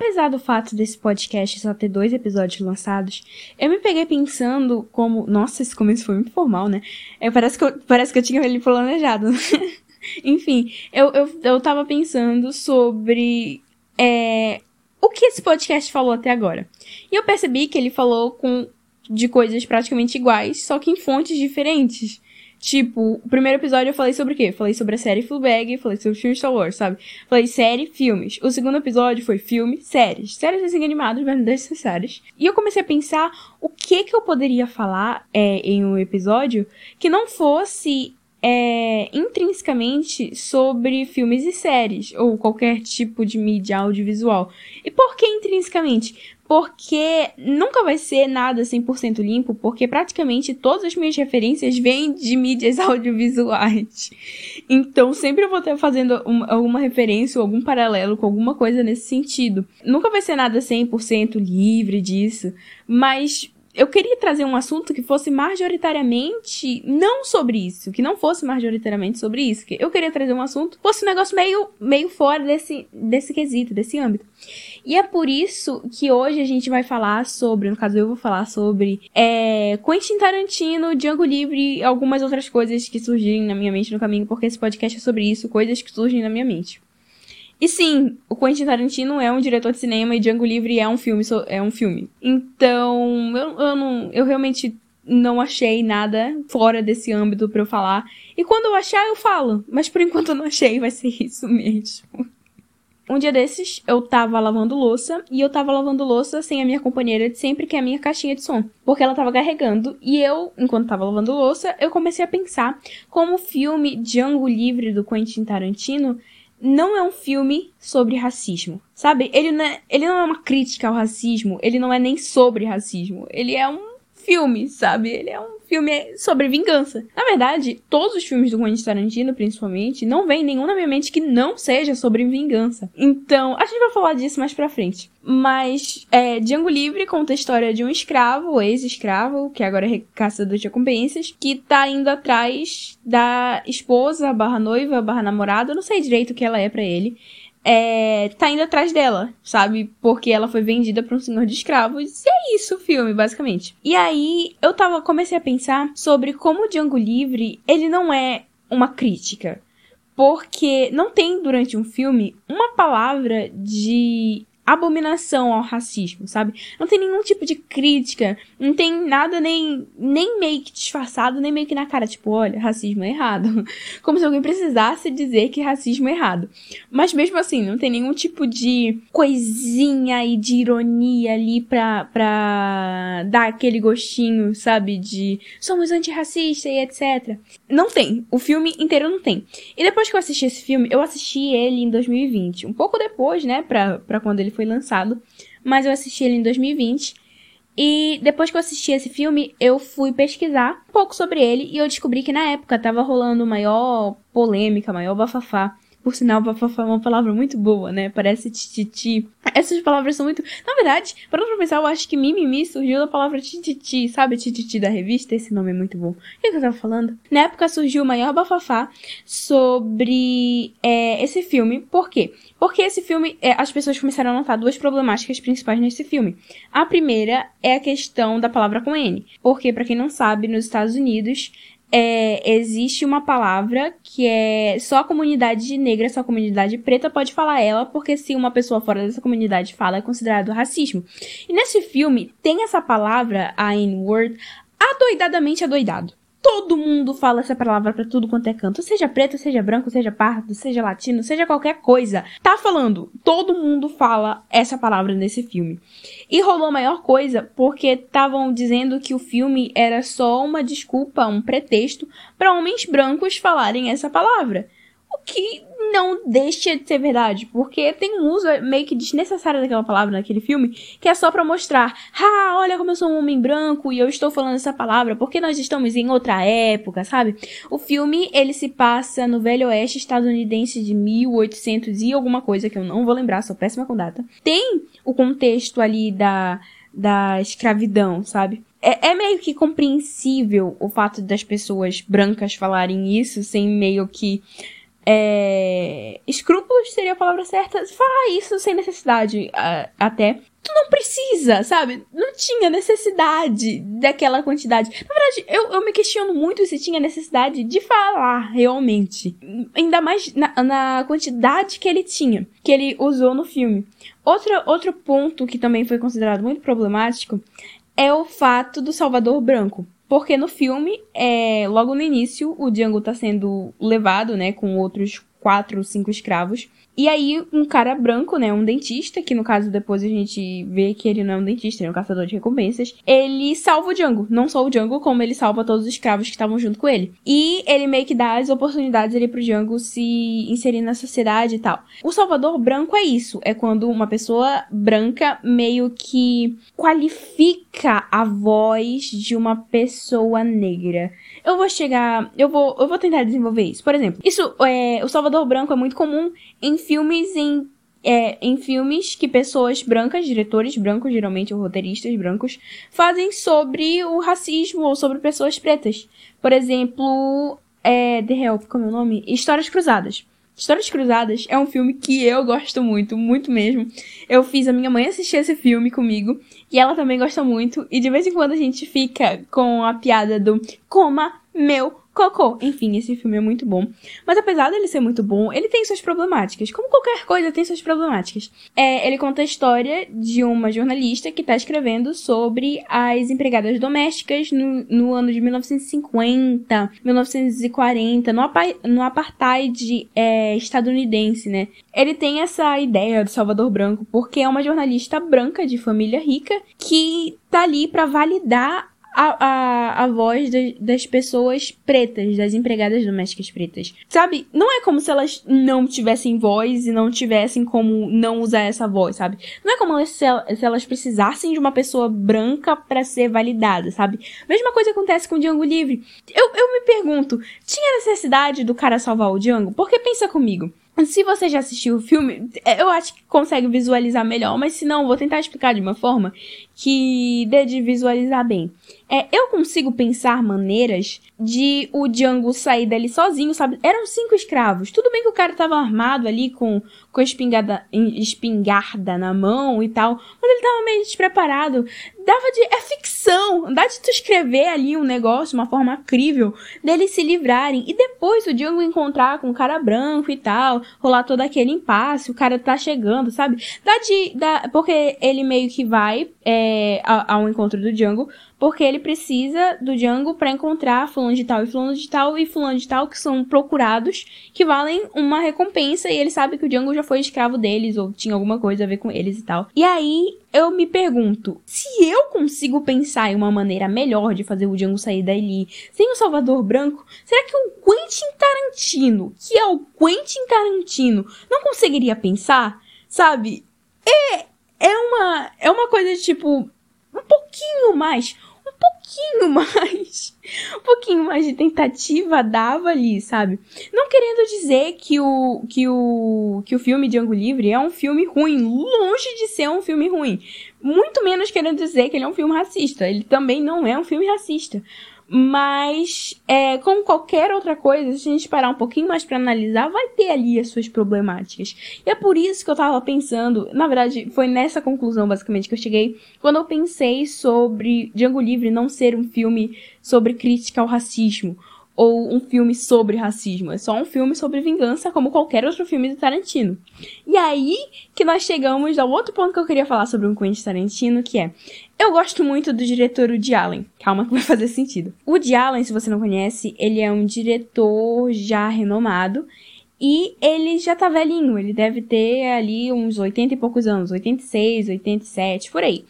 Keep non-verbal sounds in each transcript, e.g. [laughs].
apesar do fato desse podcast só ter dois episódios lançados, eu me peguei pensando como. Nossa, esse começo foi muito formal, né? É, parece, que eu, parece que eu tinha ele planejado. [laughs] Enfim, eu, eu, eu tava pensando sobre. É, o que esse podcast falou até agora. E eu percebi que ele falou com, de coisas praticamente iguais, só que em fontes diferentes. Tipo, o primeiro episódio eu falei sobre o quê? Falei sobre a série Fleabag, falei sobre o filme Star Wars, sabe? Falei série, filmes. O segundo episódio foi filme, séries. Séries assim animadas, mas desnecessárias. E eu comecei a pensar o que que eu poderia falar é, em um episódio que não fosse é, intrinsecamente sobre filmes e séries, ou qualquer tipo de mídia audiovisual. E por que intrinsecamente? Porque nunca vai ser nada 100% limpo, porque praticamente todas as minhas referências vêm de mídias [laughs] audiovisuais. Então sempre eu vou estar fazendo uma, alguma referência ou algum paralelo com alguma coisa nesse sentido. Nunca vai ser nada 100% livre disso, mas eu queria trazer um assunto que fosse majoritariamente não sobre isso, que não fosse majoritariamente sobre isso. Que eu queria trazer um assunto que fosse um negócio meio, meio fora desse, desse quesito, desse âmbito. E é por isso que hoje a gente vai falar sobre, no caso eu vou falar sobre é, Quentin Tarantino, Django Livre e algumas outras coisas que surgirem na minha mente no caminho, porque esse podcast é sobre isso, coisas que surgem na minha mente. E sim, o Quentin Tarantino é um diretor de cinema e Django Livre é um filme, é um filme. Então, eu, eu não, eu realmente não achei nada fora desse âmbito para eu falar. E quando eu achar, eu falo. Mas por enquanto eu não achei, vai ser isso mesmo. Um dia desses, eu tava lavando louça e eu tava lavando louça sem a minha companheira de sempre, que é a minha caixinha de som. Porque ela tava carregando e eu, enquanto tava lavando louça, eu comecei a pensar como o filme Django Livre do Quentin Tarantino não é um filme sobre racismo, sabe? Ele não, é, ele não é uma crítica ao racismo, ele não é nem sobre racismo, ele é um filme, sabe? Ele é um filme sobre vingança. Na verdade, todos os filmes do Quentin Tarantino, principalmente, não vem nenhum na minha mente que não seja sobre vingança. Então, a gente vai falar disso mais pra frente. Mas, é, Django Livre conta a história de um escravo, ex-escravo, que agora é caçador de recompensas, que tá indo atrás da esposa, barra noiva, barra namorada, não sei direito o que ela é para ele é, tá indo atrás dela, sabe? Porque ela foi vendida para um senhor de escravos. E é isso o filme, basicamente. E aí eu tava comecei a pensar sobre como o Django Livre, ele não é uma crítica. Porque não tem durante um filme uma palavra de abominação ao racismo, sabe? Não tem nenhum tipo de crítica, não tem nada nem, nem meio que disfarçado, nem meio que na cara, tipo, olha, racismo é errado. [laughs] Como se alguém precisasse dizer que racismo é errado. Mas mesmo assim, não tem nenhum tipo de coisinha e de ironia ali pra, pra dar aquele gostinho, sabe? De somos antirracistas e etc. Não tem. O filme inteiro não tem. E depois que eu assisti esse filme, eu assisti ele em 2020. Um pouco depois, né? Pra, pra quando ele foi foi lançado, mas eu assisti ele em 2020. E depois que eu assisti esse filme, eu fui pesquisar um pouco sobre ele e eu descobri que na época tava rolando maior polêmica, maior bafafá por sinal, bafafá é uma palavra muito boa, né? Parece tititi. Essas palavras são muito. Na verdade, para pra pensar, eu acho que mimimi surgiu da palavra tititi, sabe? Tititi da revista? Esse nome é muito bom. O que, eu tava falando? Na época surgiu o maior bafafá sobre é, esse filme. Por quê? Porque esse filme, é, as pessoas começaram a notar duas problemáticas principais nesse filme. A primeira é a questão da palavra com N. Porque, para quem não sabe, nos Estados Unidos, é, existe uma palavra que é só a comunidade negra, só a comunidade preta pode falar ela, porque se uma pessoa fora dessa comunidade fala, é considerado racismo. E nesse filme tem essa palavra, a N-word, adoidadamente adoidado. Todo mundo fala essa palavra para tudo quanto é canto, seja preto, seja branco, seja pardo, seja latino, seja qualquer coisa. Tá falando, todo mundo fala essa palavra nesse filme. E rolou a maior coisa porque estavam dizendo que o filme era só uma desculpa, um pretexto para homens brancos falarem essa palavra. O que não deixa de ser verdade, porque tem um uso meio que desnecessário daquela palavra naquele filme, que é só para mostrar, ah, olha como eu sou um homem branco e eu estou falando essa palavra, porque nós estamos em outra época, sabe? O filme, ele se passa no Velho Oeste estadunidense de 1800 e alguma coisa que eu não vou lembrar, sou péssima com data. Tem o contexto ali da da escravidão, sabe? É, é, meio que compreensível o fato das pessoas brancas falarem isso sem meio que é, escrúpulos seria a palavra certa. Falar isso sem necessidade, até. Tu não precisa, sabe? Não tinha necessidade daquela quantidade. Na verdade, eu, eu me questiono muito se tinha necessidade de falar realmente. Ainda mais na, na quantidade que ele tinha, que ele usou no filme. Outro, outro ponto que também foi considerado muito problemático é o fato do Salvador Branco. Porque no filme, é, logo no início, o Django tá sendo levado, né, com outros quatro cinco escravos e aí, um cara branco, né, um dentista, que no caso depois a gente vê que ele não é um dentista, ele é um caçador de recompensas, ele salva o Django. Não só o Django, como ele salva todos os escravos que estavam junto com ele. E ele meio que dá as oportunidades ali pro Django se inserir na sociedade e tal. O Salvador Branco é isso, é quando uma pessoa branca meio que qualifica a voz de uma pessoa negra. Eu vou chegar, eu vou, eu vou tentar desenvolver isso. Por exemplo, isso é, o Salvador Branco é muito comum em filmes em é, em filmes que pessoas brancas, diretores brancos, geralmente ou roteiristas brancos, fazem sobre o racismo ou sobre pessoas pretas. Por exemplo, é, The Help, como é o nome? Histórias Cruzadas. Histórias Cruzadas é um filme que eu gosto muito, muito mesmo. Eu fiz a minha mãe assistir esse filme comigo e ela também gosta muito. E de vez em quando a gente fica com a piada do coma meu Cocô. Enfim, esse filme é muito bom. Mas apesar dele ser muito bom, ele tem suas problemáticas. Como qualquer coisa tem suas problemáticas. É, ele conta a história de uma jornalista que está escrevendo sobre as empregadas domésticas no, no ano de 1950, 1940, no, no apartheid é, estadunidense, né? Ele tem essa ideia do Salvador Branco porque é uma jornalista branca de família rica que tá ali para validar a, a, a voz de, das pessoas pretas, das empregadas domésticas pretas. Sabe? Não é como se elas não tivessem voz e não tivessem como não usar essa voz, sabe? Não é como se, se elas precisassem de uma pessoa branca para ser validada, sabe? Mesma coisa acontece com o Django Livre. Eu, eu me pergunto, tinha necessidade do cara salvar o Django? Porque pensa comigo. Se você já assistiu o filme, eu acho que consegue visualizar melhor, mas se não, vou tentar explicar de uma forma que dê de visualizar bem. É, eu consigo pensar maneiras de o Django sair dali sozinho, sabe? Eram cinco escravos. Tudo bem que o cara tava armado ali com, com espingarda, espingarda na mão e tal, mas ele tava meio despreparado. Dava de. É ficção! Dá de tu escrever ali um negócio, uma forma crível, deles se livrarem. E depois o Django encontrar com o cara branco e tal, rolar todo aquele impasse, o cara tá chegando, sabe? Dá de. Dá, porque ele meio que vai é, ao encontro do Django porque ele precisa do Django para encontrar fulano de tal e fulano de tal e fulano de tal que são procurados, que valem uma recompensa e ele sabe que o Django já foi escravo deles ou tinha alguma coisa a ver com eles e tal. E aí eu me pergunto, se eu consigo pensar em uma maneira melhor de fazer o Django sair dali sem o Salvador Branco, será que o Quentin Tarantino, que é o Quentin Tarantino, não conseguiria pensar? Sabe? É é uma é uma coisa de, tipo um pouquinho mais pouquinho [laughs] mais, um pouquinho mais de tentativa dava ali, sabe? Não querendo dizer que o que o que o filme Django Livre é um filme ruim, longe de ser um filme ruim. Muito menos querendo dizer que ele é um filme racista. Ele também não é um filme racista. Mas, é, como qualquer outra coisa, se a gente parar um pouquinho mais para analisar, vai ter ali as suas problemáticas. E é por isso que eu tava pensando, na verdade, foi nessa conclusão basicamente que eu cheguei, quando eu pensei sobre Django Livre não ser um filme sobre crítica ao racismo, ou um filme sobre racismo. É só um filme sobre vingança, como qualquer outro filme do Tarantino. E aí que nós chegamos ao outro ponto que eu queria falar sobre um Quentin Tarantino, que é eu gosto muito do diretor Woody Allen. Calma que vai fazer sentido. O Woody Allen, se você não conhece, ele é um diretor já renomado. E ele já tá velhinho, ele deve ter ali uns 80 e poucos anos, 86, 87, por aí.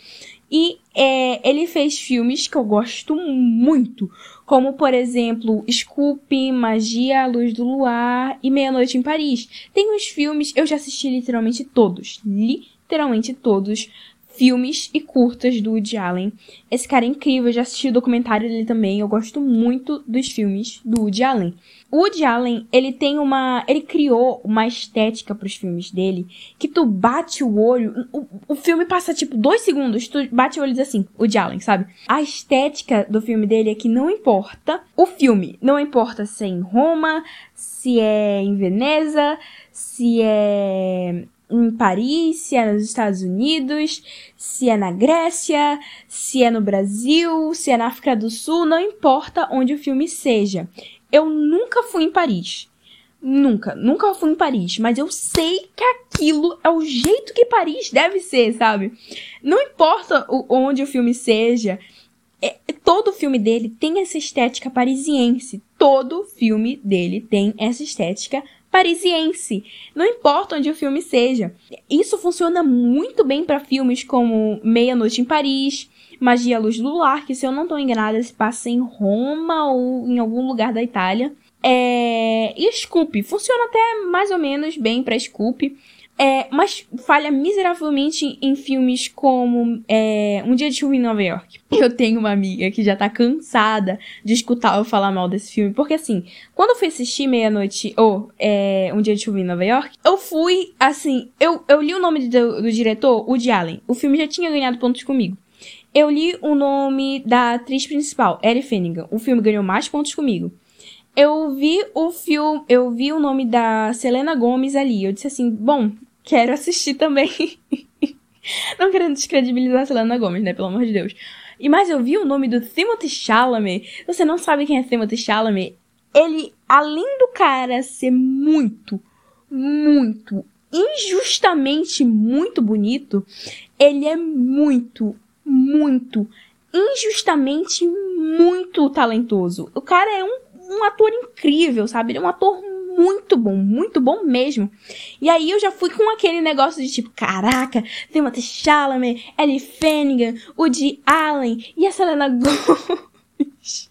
E é, ele fez filmes que eu gosto muito, como por exemplo Scoop, Magia, Luz do Luar e Meia Noite em Paris. Tem uns filmes, eu já assisti literalmente todos, literalmente todos filmes e curtas do Woody Allen. Esse cara é incrível, eu já assisti o documentário dele também, eu gosto muito dos filmes do Woody Allen. O Woody Allen, ele tem uma. Ele criou uma estética pros filmes dele que tu bate o olho. O, o filme passa tipo dois segundos, tu bate o olho e diz assim, Woody Allen, sabe? A estética do filme dele é que não importa o filme. Não importa se é em Roma, se é em Veneza, se é em Paris, se é nos Estados Unidos, se é na Grécia, se é no Brasil, se é na África do Sul, não importa onde o filme seja. Eu nunca fui em Paris. Nunca, nunca fui em Paris, mas eu sei que aquilo é o jeito que Paris deve ser, sabe? Não importa o, onde o filme seja, é, todo filme dele tem essa estética parisiense. Todo filme dele tem essa estética parisiense. Não importa onde o filme seja. Isso funciona muito bem para filmes como Meia Noite em Paris, Magia Luz do Luar, que se eu não estou enganada se passa em Roma ou em algum lugar da Itália. É... E Scoop, funciona até mais ou menos bem para Scoop. É, mas falha miseravelmente em filmes como é, Um Dia de Chuva em Nova York. [laughs] Eu tenho uma amiga que já tá cansada de escutar eu falar mal desse filme. Porque assim, quando eu fui assistir Meia-Noite, ou é, Um Dia de Chuva em Nova York, eu fui, assim, eu, eu li o nome do, do diretor, Woody Allen. O filme já tinha ganhado pontos comigo. Eu li o nome da atriz principal, Ellie Finnegan. O filme ganhou mais pontos comigo. Eu vi o filme, eu vi o nome da Selena Gomes ali. Eu disse assim, bom, quero assistir também. [laughs] Não querendo descredibilizar a Selena Gomes, né? Pelo amor de Deus. E mas eu vi o nome do Timothy Chalamet. Você não sabe quem é Timothy Chalamet? Ele, além do cara ser muito, muito, injustamente muito bonito, ele é muito, muito, injustamente muito talentoso. O cara é um, um ator incrível, sabe? Ele é um ator muito bom, muito bom mesmo. E aí eu já fui com aquele negócio de tipo, caraca, tem uma Chalamet, Ellie Fanningham, Woody Allen e a Selena Gomez. [laughs]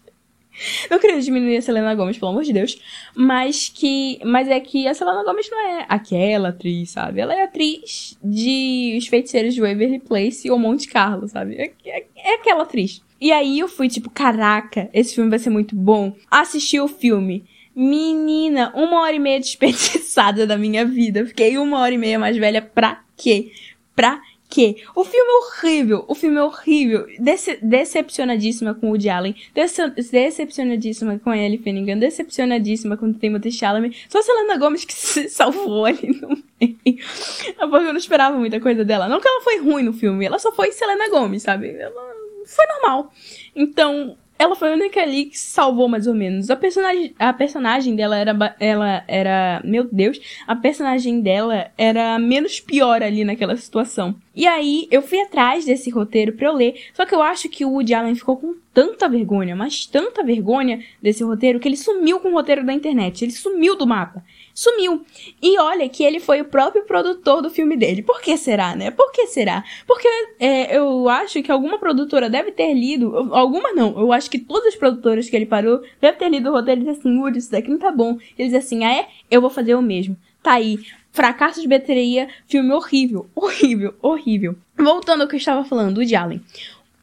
Não queria diminuir a Selena Gomez, pelo amor de Deus. Mas que. Mas é que a Selena Gomez não é aquela atriz, sabe? Ela é atriz de Os Feiticeiros de Waverly Place ou Monte Carlo, sabe? É, é, é aquela atriz. E aí eu fui tipo, caraca, esse filme vai ser muito bom. Assisti o filme. Menina, uma hora e meia desperdiçada da minha vida. Fiquei uma hora e meia mais velha pra quê? Pra quê? O filme é horrível, o filme é horrível. Dece decepcionadíssima com o Woody Allen, dece decepcionadíssima com a Ellie Finnegan, decepcionadíssima com o Timothy Chalamet. Só a Selena Gomez que [laughs] se salvou ali no meio. É porque eu não esperava muita coisa dela. Não que ela foi ruim no filme, ela só foi Selena Gomez, sabe? Ela foi normal. Então, ela foi a única ali que salvou mais ou menos. A personagem, a personagem dela era, ela era, meu Deus, a personagem dela era menos pior ali naquela situação. E aí eu fui atrás desse roteiro para eu ler, só que eu acho que o Woody Allen ficou com tanta vergonha, mas tanta vergonha desse roteiro que ele sumiu com o roteiro da internet, ele sumiu do mapa sumiu. E olha que ele foi o próprio produtor do filme dele. Por que será, né? Por que será? Porque é, eu acho que alguma produtora deve ter lido, alguma não, eu acho que todas as produtoras que ele parou devem ter lido o roteiro e disse assim, Woody, isso daqui não tá bom. E ele diz assim, ah é? Eu vou fazer o mesmo. Tá aí. Fracasso de bateria, filme horrível, horrível, horrível. Voltando ao que eu estava falando, o Woody Allen.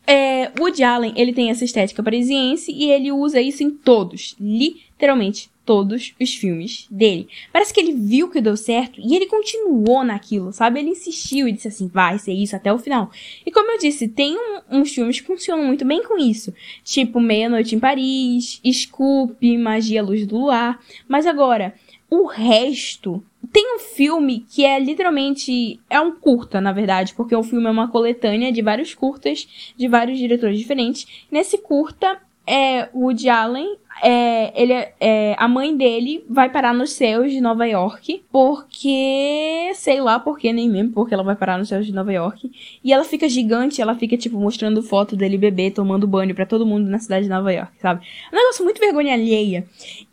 É, Woody Allen, ele tem essa estética parisiense e ele usa isso em todos, literalmente todos os filmes dele. Parece que ele viu que deu certo e ele continuou naquilo, sabe? Ele insistiu e disse assim, vai ser isso até o final. E como eu disse, tem um, uns filmes que funcionam muito bem com isso. Tipo Meia Noite em Paris, Scoop, Magia Luz do Luar. Mas agora, o resto... Tem um filme que é literalmente... É um curta, na verdade, porque o filme é uma coletânea de vários curtas, de vários diretores diferentes. Nesse curta, é Woody Allen é, ele é, é, a mãe dele vai parar nos céus de Nova York, porque, sei lá porque, nem mesmo porque ela vai parar nos céus de Nova York. E ela fica gigante, ela fica, tipo, mostrando foto dele bebê, tomando banho para todo mundo na cidade de Nova York, sabe? É um negócio muito vergonha alheia.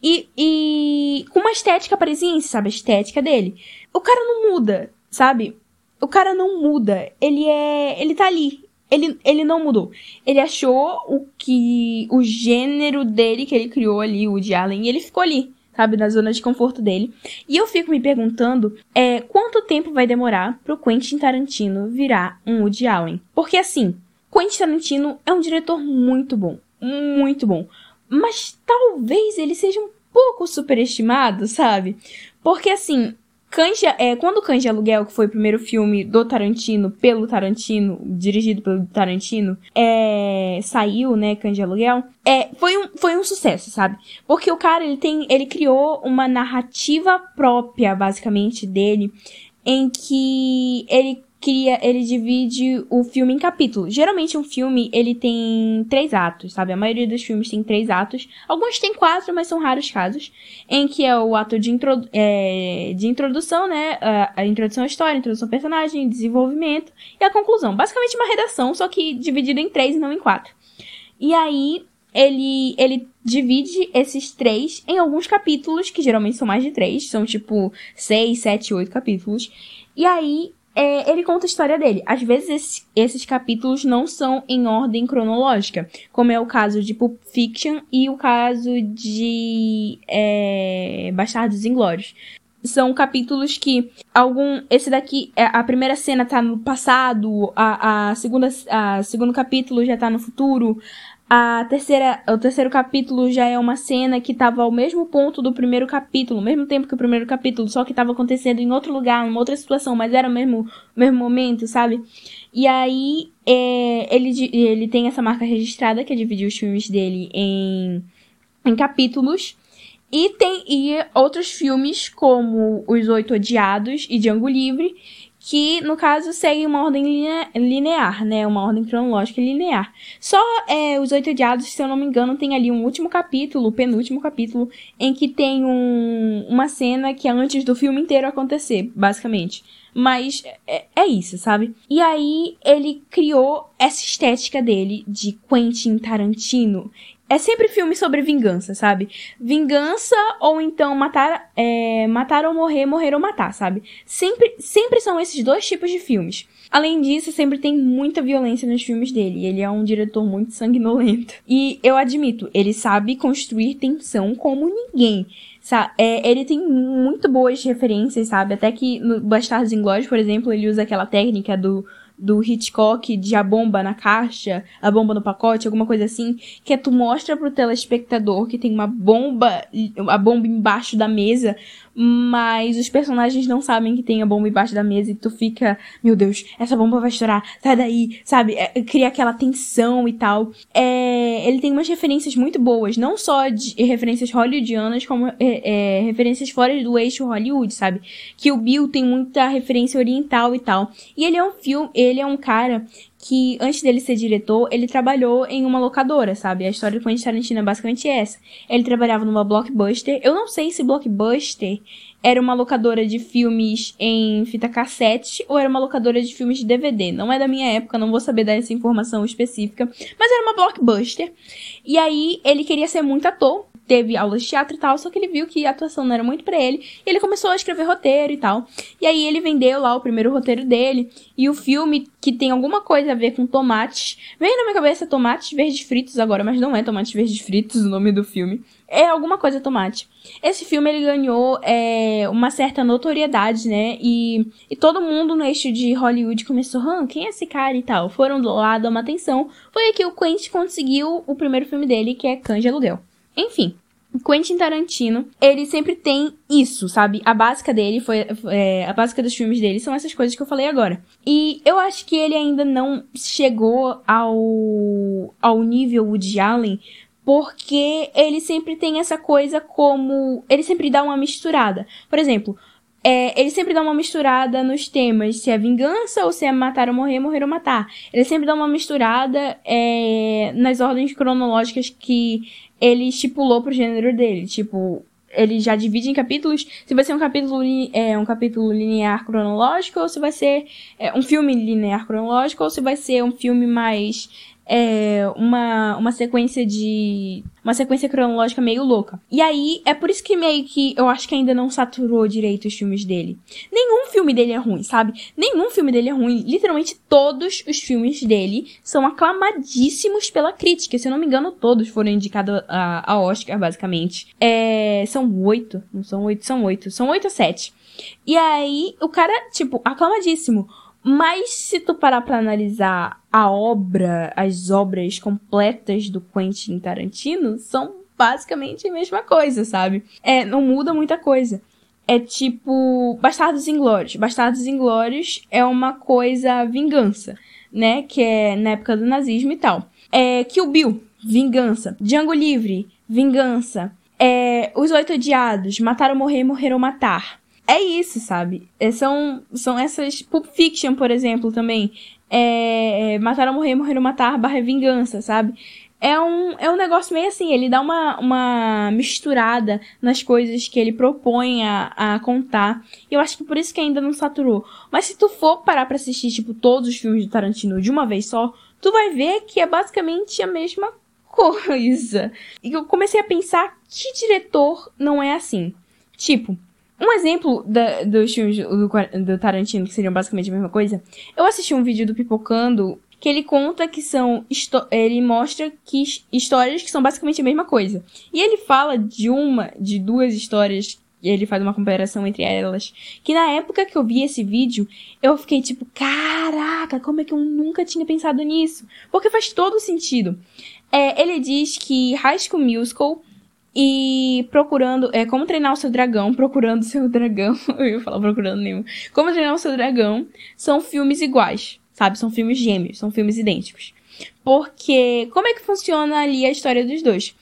E, e com uma estética parisiense, sabe? A estética dele. O cara não muda, sabe? O cara não muda. Ele é. Ele tá ali ele, ele não mudou. Ele achou o que. o gênero dele que ele criou ali, o de Allen, e ele ficou ali. sabe, na zona de conforto dele. E eu fico me perguntando é, quanto tempo vai demorar pro Quentin Tarantino virar um Woody Allen. Porque assim, Quentin Tarantino é um diretor muito bom, muito bom. Mas talvez ele seja um pouco superestimado, sabe? Porque assim, Cães é, quando Cães de Aluguel, que foi o primeiro filme do Tarantino, pelo Tarantino, dirigido pelo Tarantino, é, saiu, né, Cães de Aluguel, é, foi, um, foi um sucesso, sabe? Porque o cara, ele tem, ele criou uma narrativa própria, basicamente, dele, em que ele cria, ele divide o filme em capítulos. Geralmente um filme, ele tem três atos, sabe? A maioria dos filmes tem três atos. Alguns tem quatro, mas são raros casos. Em que é o ato de, introdu é, de introdução, né? A, introdução à história, introdução ao personagem, desenvolvimento e a conclusão. Basicamente uma redação, só que dividido em três e não em quatro. E aí, ele, ele divide esses três em alguns capítulos, que geralmente são mais de três, são tipo seis, sete, oito capítulos. E aí é, ele conta a história dele. Às vezes esses, esses, capítulos não são em ordem cronológica, como é o caso de Pulp Fiction e o caso de é, Bastardos Inglórios. São capítulos que algum. Esse daqui, é, a primeira cena tá no passado, a, a segunda, a segundo capítulo já tá no futuro, a terceira, o terceiro capítulo já é uma cena que estava ao mesmo ponto do primeiro capítulo, mesmo tempo que o primeiro capítulo, só que estava acontecendo em outro lugar, numa outra situação, mas era o mesmo, mesmo momento, sabe? E aí, é, ele, ele tem essa marca registrada, que é dividir os filmes dele em, em capítulos. E tem e outros filmes, como Os Oito Odiados e Django Livre, que no caso segue uma ordem linear, né? Uma ordem cronológica linear. Só é, os Oito Odiados, se eu não me engano, tem ali um último capítulo, penúltimo capítulo, em que tem um, uma cena que é antes do filme inteiro acontecer, basicamente. Mas é, é, isso, sabe? E aí ele criou essa estética dele de Quentin Tarantino. É sempre filme sobre vingança, sabe? Vingança ou então matar, é, matar ou morrer, morrer ou matar, sabe? Sempre, sempre são esses dois tipos de filmes. Além disso, sempre tem muita violência nos filmes dele. Ele é um diretor muito sanguinolento. E eu admito, ele sabe construir tensão como ninguém. É, ele tem muito boas referências, sabe? Até que no Bastardos Inglórios, por exemplo, ele usa aquela técnica do do Hitchcock de a bomba na caixa, a bomba no pacote, alguma coisa assim, que é tu mostra pro telespectador que tem uma bomba, a bomba embaixo da mesa, mas os personagens não sabem que tem a bomba embaixo da mesa e tu fica, meu Deus, essa bomba vai estourar, sai daí, sabe? É, cria aquela tensão e tal. É, ele tem umas referências muito boas, não só de referências hollywoodianas, como é, é, referências fora do eixo Hollywood, sabe? Que o Bill tem muita referência oriental e tal. E ele é um filme, ele é um cara que antes dele ser diretor, ele trabalhou em uma locadora, sabe? A história do Quentin Tarantino é basicamente essa. Ele trabalhava numa Blockbuster. Eu não sei se Blockbuster era uma locadora de filmes em fita cassete ou era uma locadora de filmes de DVD. Não é da minha época, não vou saber dar essa informação específica, mas era uma Blockbuster. E aí ele queria ser muito ator, teve aulas de teatro e tal, só que ele viu que a atuação não era muito para ele, e ele começou a escrever roteiro e tal. E aí ele vendeu lá o primeiro roteiro dele, e o filme que tem alguma coisa a ver com tomates. Veio na minha cabeça tomates verdes fritos agora, mas não é tomates verdes fritos o nome do filme. É alguma coisa tomate. Esse filme ele ganhou é, uma certa notoriedade, né? E, e todo mundo no eixo de Hollywood começou, hã, quem é esse cara e tal? Foram lá dar uma atenção. Foi aqui o Quentin conseguiu o primeiro filme dele, que é Cães de Aluguel. Enfim, Quentin Tarantino, ele sempre tem isso, sabe? A básica dele foi. É, a básica dos filmes dele são essas coisas que eu falei agora. E eu acho que ele ainda não chegou ao, ao nível Woody Allen, porque ele sempre tem essa coisa como. Ele sempre dá uma misturada. Por exemplo. É, ele sempre dá uma misturada nos temas, se é vingança ou se é matar ou morrer, morrer ou matar. Ele sempre dá uma misturada é, nas ordens cronológicas que ele estipulou pro gênero dele. Tipo, ele já divide em capítulos. Se vai ser um capítulo, é, um capítulo linear cronológico, ou se vai ser é, um filme linear cronológico, ou se vai ser um filme mais é, uma, uma sequência de. Uma sequência cronológica meio louca. E aí, é por isso que meio que eu acho que ainda não saturou direito os filmes dele. Nenhum filme dele é ruim, sabe? Nenhum filme dele é ruim. Literalmente todos os filmes dele são aclamadíssimos pela crítica. Se eu não me engano, todos foram indicados a, a Oscar, basicamente. É, são oito. Não são oito, são oito. São oito ou sete. E aí, o cara, tipo, aclamadíssimo. Mas se tu parar pra analisar a obra, as obras completas do Quentin Tarantino, são basicamente a mesma coisa, sabe? É, não muda muita coisa. É tipo Bastardos Inglórios. Bastardos Inglórios é uma coisa vingança, né? Que é na época do nazismo e tal. É Kill Bill, vingança. Django Livre, vingança. É Os Oito Odiados, Matar ou Morrer, Morrer ou Matar é isso, sabe? É, são, são essas. Pulp Fiction, por exemplo, também. É, é, matar ou morrer, morrer ou matar, barra vingança, sabe? É um, é um negócio meio assim, ele dá uma, uma misturada nas coisas que ele propõe a, a contar. E eu acho que por isso que ainda não saturou. Mas se tu for parar pra assistir, tipo, todos os filmes do Tarantino de uma vez só, tu vai ver que é basicamente a mesma coisa. E eu comecei a pensar que diretor não é assim. Tipo, um exemplo da, dos filmes do, do, Tarantino, que seriam basicamente a mesma coisa, eu assisti um vídeo do Pipocando que ele conta que são. Ele mostra que histórias que são basicamente a mesma coisa. E ele fala de uma, de duas histórias, e ele faz uma comparação entre elas. Que na época que eu vi esse vídeo, eu fiquei tipo, caraca, como é que eu nunca tinha pensado nisso? Porque faz todo sentido. É, ele diz que High School Musical e procurando, é, como treinar o seu dragão, [laughs] procurando o seu dragão, [laughs] eu ia falar procurando nenhum, como treinar o seu dragão, são filmes iguais, sabe? São filmes gêmeos, são filmes idênticos. Porque, como é que funciona ali a história dos dois?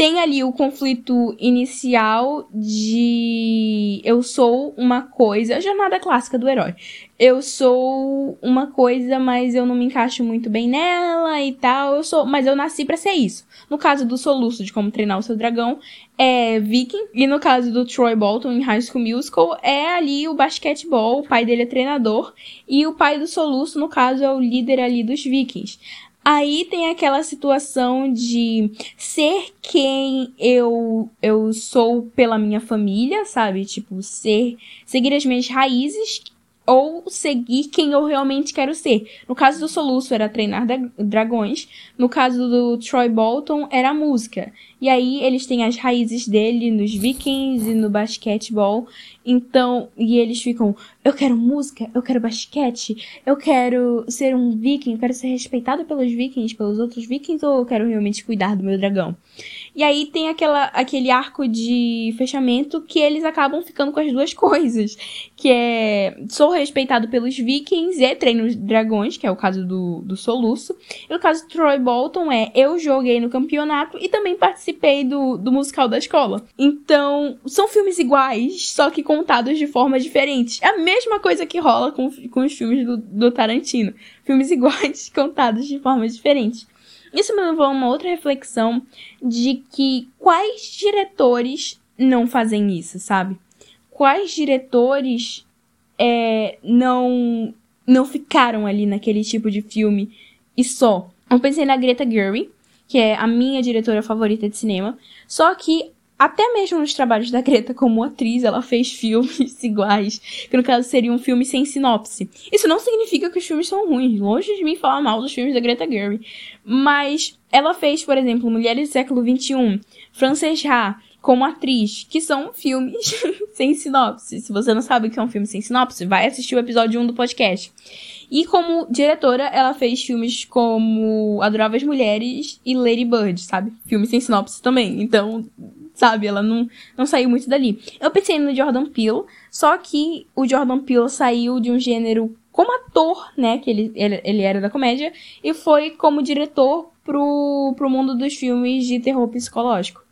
Tem ali o conflito inicial de eu sou uma coisa, a jornada clássica do herói. Eu sou uma coisa, mas eu não me encaixo muito bem nela e tal. Eu sou, mas eu nasci para ser isso. No caso do soluço de como treinar o seu dragão, é Viking, e no caso do Troy Bolton em High School Musical, é ali o basquetebol, o pai dele é treinador, e o pai do soluço, no caso, é o líder ali dos Vikings. Aí tem aquela situação de ser quem eu eu sou pela minha família, sabe? Tipo, ser seguir as minhas raízes ou seguir quem eu realmente quero ser. No caso do Soluço era treinar dragões, no caso do Troy Bolton era música. E aí eles têm as raízes dele nos Vikings e no basquetebol. Então, e eles ficam, eu quero música, eu quero basquete, eu quero ser um viking, eu quero ser respeitado pelos vikings, pelos outros vikings, ou eu quero realmente cuidar do meu dragão? E aí tem aquela, aquele arco de fechamento que eles acabam ficando com as duas [laughs] coisas. Que é, sou respeitado pelos vikings e treino dragões, que é o caso do, do Soluço. E no caso do Troy Bolton é, eu joguei no campeonato e também participei do, do musical da escola. Então, são filmes iguais, só que contados de forma diferente. É a mesma coisa que rola com, com os filmes do, do Tarantino. Filmes [laughs] iguais, contados de forma diferente. Isso me levou a uma outra reflexão de que quais diretores não fazem isso, sabe? Quais diretores é, não não ficaram ali naquele tipo de filme e só. Eu pensei na Greta Gerwig, que é a minha diretora favorita de cinema, só que até mesmo nos trabalhos da Greta como atriz, ela fez filmes [laughs] iguais, que no caso seria um filme sem sinopse. Isso não significa que os filmes são ruins, longe de mim falar mal dos filmes da Greta Gerwig. Mas ela fez, por exemplo, Mulheres do Século XXI, Frances Ha, como atriz, que são filmes [laughs] sem sinopse. Se você não sabe o que é um filme sem sinopse, vai assistir o episódio 1 do podcast. E como diretora, ela fez filmes como Adoráveis Mulheres e Lady Bird, sabe? Filmes sem sinopse também. Então, sabe? Ela não, não saiu muito dali. Eu pensei no Jordan Peele, só que o Jordan Peele saiu de um gênero como ator, né? Que ele, ele, ele era da comédia, e foi como diretor pro, pro mundo dos filmes de terror psicológico.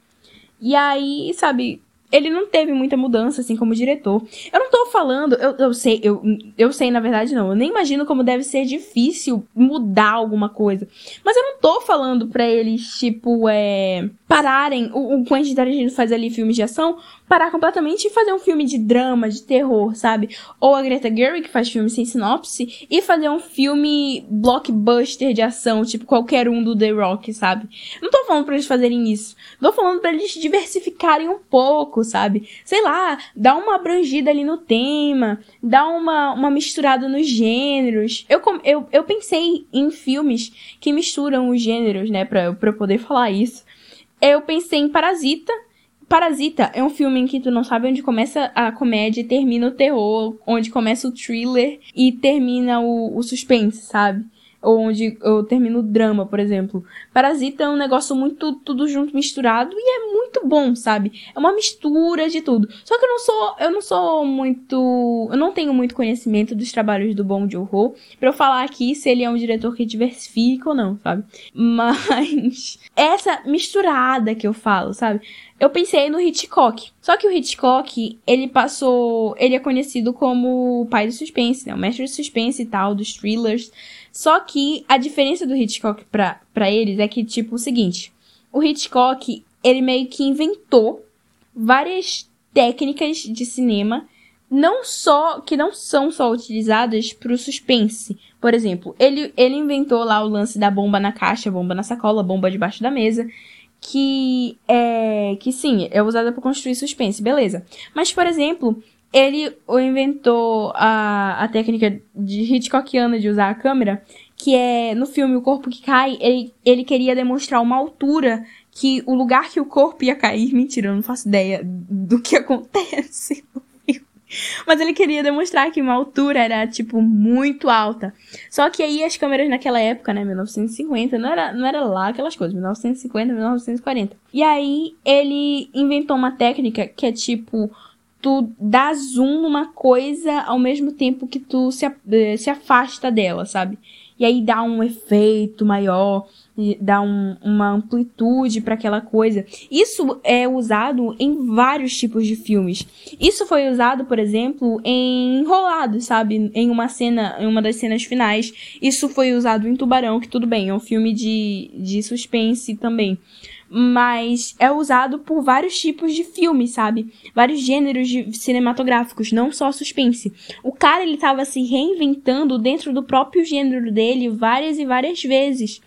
E aí, sabe, ele não teve muita mudança, assim, como diretor. Eu não tô falando, eu, eu sei, eu, eu sei, na verdade, não. Eu nem imagino como deve ser difícil mudar alguma coisa. Mas eu não tô falando pra eles, tipo, é. pararem. O, o Quentin Tarantino faz ali filmes de ação parar completamente e fazer um filme de drama, de terror, sabe? Ou a Greta Gerwig, que faz filme sem sinopse, e fazer um filme blockbuster de ação, tipo qualquer um do The Rock, sabe? Não tô falando pra eles fazerem isso. Tô falando pra eles diversificarem um pouco, sabe? Sei lá, dar uma abrangida ali no tema, dar uma, uma misturada nos gêneros. Eu, eu, eu pensei em filmes que misturam os gêneros, né, pra, pra eu poder falar isso. Eu pensei em Parasita, Parasita é um filme em que tu não sabe onde começa a comédia e termina o terror, onde começa o thriller e termina o, o suspense, sabe? ou onde eu termino o drama, por exemplo. Parasita é um negócio muito tudo junto misturado e é muito bom, sabe? É uma mistura de tudo. Só que eu não sou, eu não sou muito, eu não tenho muito conhecimento dos trabalhos do Bong Joon-ho para eu falar aqui se ele é um diretor que diversifica ou não, sabe? [laughs] Mas essa misturada que eu falo, sabe? Eu pensei no Hitchcock. Só que o Hitchcock, ele passou. Ele é conhecido como o pai do suspense, né? O mestre do suspense e tal, dos thrillers. Só que a diferença do Hitchcock pra, pra eles é que, tipo, o seguinte: o Hitchcock, ele meio que inventou várias técnicas de cinema, não só que não são só utilizadas pro suspense. Por exemplo, ele, ele inventou lá o lance da bomba na caixa, bomba na sacola, bomba debaixo da mesa que é que sim, é usada para construir suspense, beleza. Mas por exemplo, ele inventou a, a técnica de Hitchcockiana de usar a câmera, que é no filme O Corpo que Cai, ele, ele queria demonstrar uma altura que o lugar que o corpo ia cair. [laughs] Mentira, eu não faço ideia do que acontece. [laughs] Mas ele queria demonstrar que uma altura era, tipo, muito alta. Só que aí as câmeras naquela época, né, 1950, não era, não era lá aquelas coisas, 1950, 1940. E aí ele inventou uma técnica que é tipo tu dá zoom numa coisa ao mesmo tempo que tu se, eh, se afasta dela, sabe? E aí dá um efeito maior, dá um, uma amplitude para aquela coisa. Isso é usado em vários tipos de filmes. Isso foi usado, por exemplo, em Enrolados, sabe? Em uma cena, em uma das cenas finais. Isso foi usado em Tubarão, que tudo bem, é um filme de, de suspense também mas é usado por vários tipos de filmes, sabe? Vários gêneros cinematográficos, não só suspense. O cara ele tava se reinventando dentro do próprio gênero dele várias e várias vezes.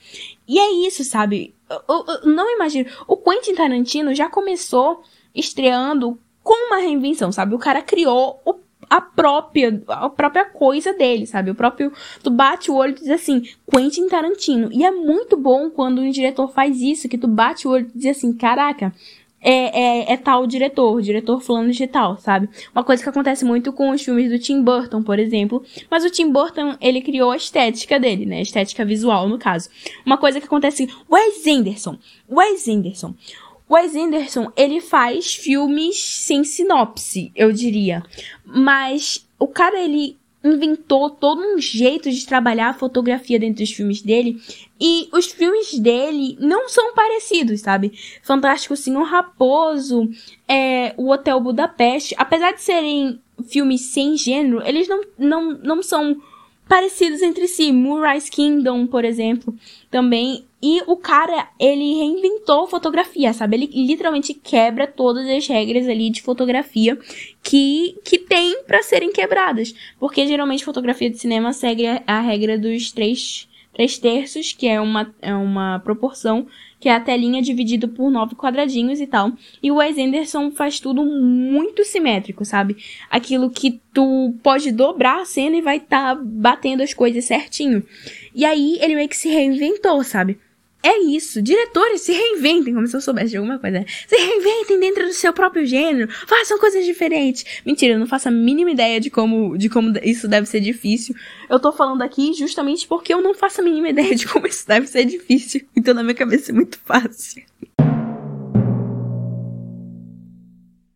E é isso, sabe? Eu, eu, eu não imagino. O Quentin Tarantino já começou estreando com uma reinvenção, sabe? O cara criou o a própria, a própria coisa dele, sabe? O próprio. Tu bate o olho e diz assim, Quentin Tarantino. E é muito bom quando um diretor faz isso, que tu bate o olho e diz assim, caraca. É, é, é tal diretor, diretor fulano de tal, sabe? Uma coisa que acontece muito com os filmes do Tim Burton, por exemplo. Mas o Tim Burton, ele criou a estética dele, né? A estética visual, no caso. Uma coisa que acontece... Wes Anderson. Wes Anderson. Wes Anderson, ele faz filmes sem sinopse, eu diria. Mas o cara, ele inventou todo um jeito de trabalhar a fotografia dentro dos filmes dele. E os filmes dele não são parecidos, sabe? Fantástico Senhor Raposo, é, o Hotel Budapeste, apesar de serem filmes sem gênero, eles não, não, não são parecidos entre si. Moonrise Kingdom, por exemplo, também e o cara, ele reinventou fotografia, sabe? Ele literalmente quebra todas as regras ali de fotografia que, que tem para serem quebradas. Porque geralmente fotografia de cinema segue a, regra dos três, três terços, que é uma, é uma proporção, que é a telinha dividida por nove quadradinhos e tal. E o Wes Anderson faz tudo muito simétrico, sabe? Aquilo que tu pode dobrar a cena e vai estar tá batendo as coisas certinho. E aí ele meio que se reinventou, sabe? É isso. Diretores se reinventem, como se eu soubesse de alguma coisa. Se reinventem dentro do seu próprio gênero. Façam coisas diferentes. Mentira, eu não faço a mínima ideia de como, de como isso deve ser difícil. Eu tô falando aqui justamente porque eu não faço a mínima ideia de como isso deve ser difícil. [laughs] Então na minha cabeça é muito fácil.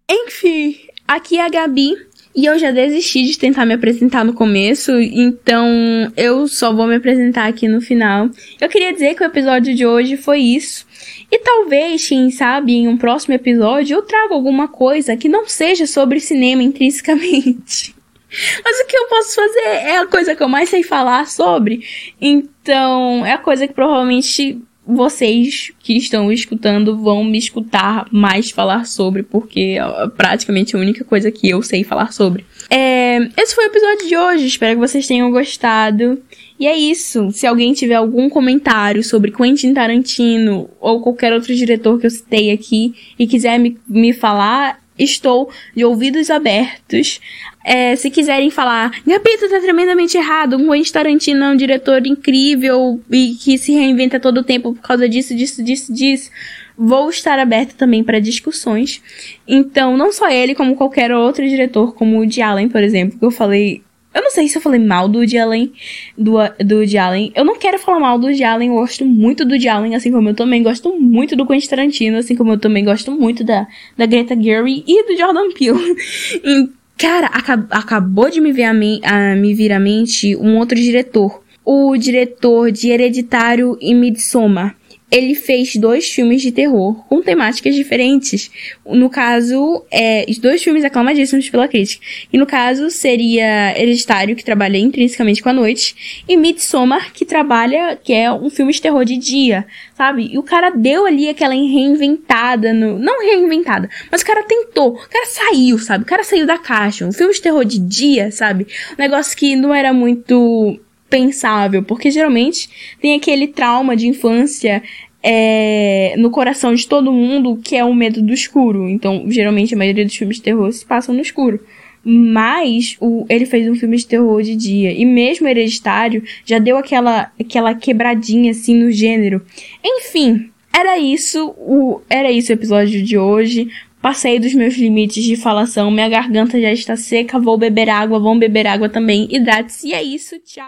Enfim, aqui é a Gabi. E eu já desisti de tentar me apresentar no começo, então eu só vou me apresentar aqui no final. Eu queria dizer que o episódio de hoje foi isso. E talvez, quem sabe, em um próximo episódio eu traga alguma coisa que não seja sobre cinema intrinsecamente. [laughs] Mas o que eu posso fazer é a coisa que eu mais sei falar sobre. Então, é a coisa que provavelmente vocês que estão escutando vão me escutar mais falar sobre, porque é praticamente a única coisa que eu sei falar sobre. É, esse foi o episódio de hoje, espero que vocês tenham gostado. E é isso. Se alguém tiver algum comentário sobre Quentin Tarantino ou qualquer outro diretor que eu citei aqui e quiser me, me falar, estou de ouvidos abertos. É, se quiserem falar, Gapito tá tremendamente errado, um Quentin Tarantino é um diretor incrível e que se reinventa todo o tempo por causa disso, disso, disso, disso. Vou estar aberta também para discussões. Então, não só ele, como qualquer outro diretor, como o Woody Allen, por exemplo, que eu falei eu não sei se eu falei mal do Woody Allen, do, do Woody Allen. Eu não quero falar mal do Woody Allen, eu gosto muito do Woody Allen, assim como eu também gosto muito do Quentin Tarantino, assim como eu também gosto muito da, da Greta Gerwig e do Jordan Peele. [laughs] cara, acab acabou de me, ver a, me, a me vir à mente um outro diretor. O diretor de Hereditário e Midsommar ele fez dois filmes de terror com temáticas diferentes. No caso, é, dois filmes aclamadíssimos pela crítica. E no caso, seria Hereditário, que trabalha intrinsecamente com a noite, e Midsommar, que trabalha, que é um filme de terror de dia, sabe? E o cara deu ali aquela reinventada no. Não reinventada, mas o cara tentou. O cara saiu, sabe? O cara saiu da caixa. Um filme de terror de dia, sabe? Um negócio que não era muito pensável, porque geralmente tem aquele trauma de infância é, no coração de todo mundo que é o medo do escuro. Então, geralmente a maioria dos filmes de terror se passam no escuro. Mas o, ele fez um filme de terror de dia. E mesmo Hereditário já deu aquela, aquela quebradinha assim no gênero. Enfim, era isso o, era isso o episódio de hoje. Passei dos meus limites de falação, minha garganta já está seca, vou beber água, vão beber água também. Hidrate-se e é isso, tchau.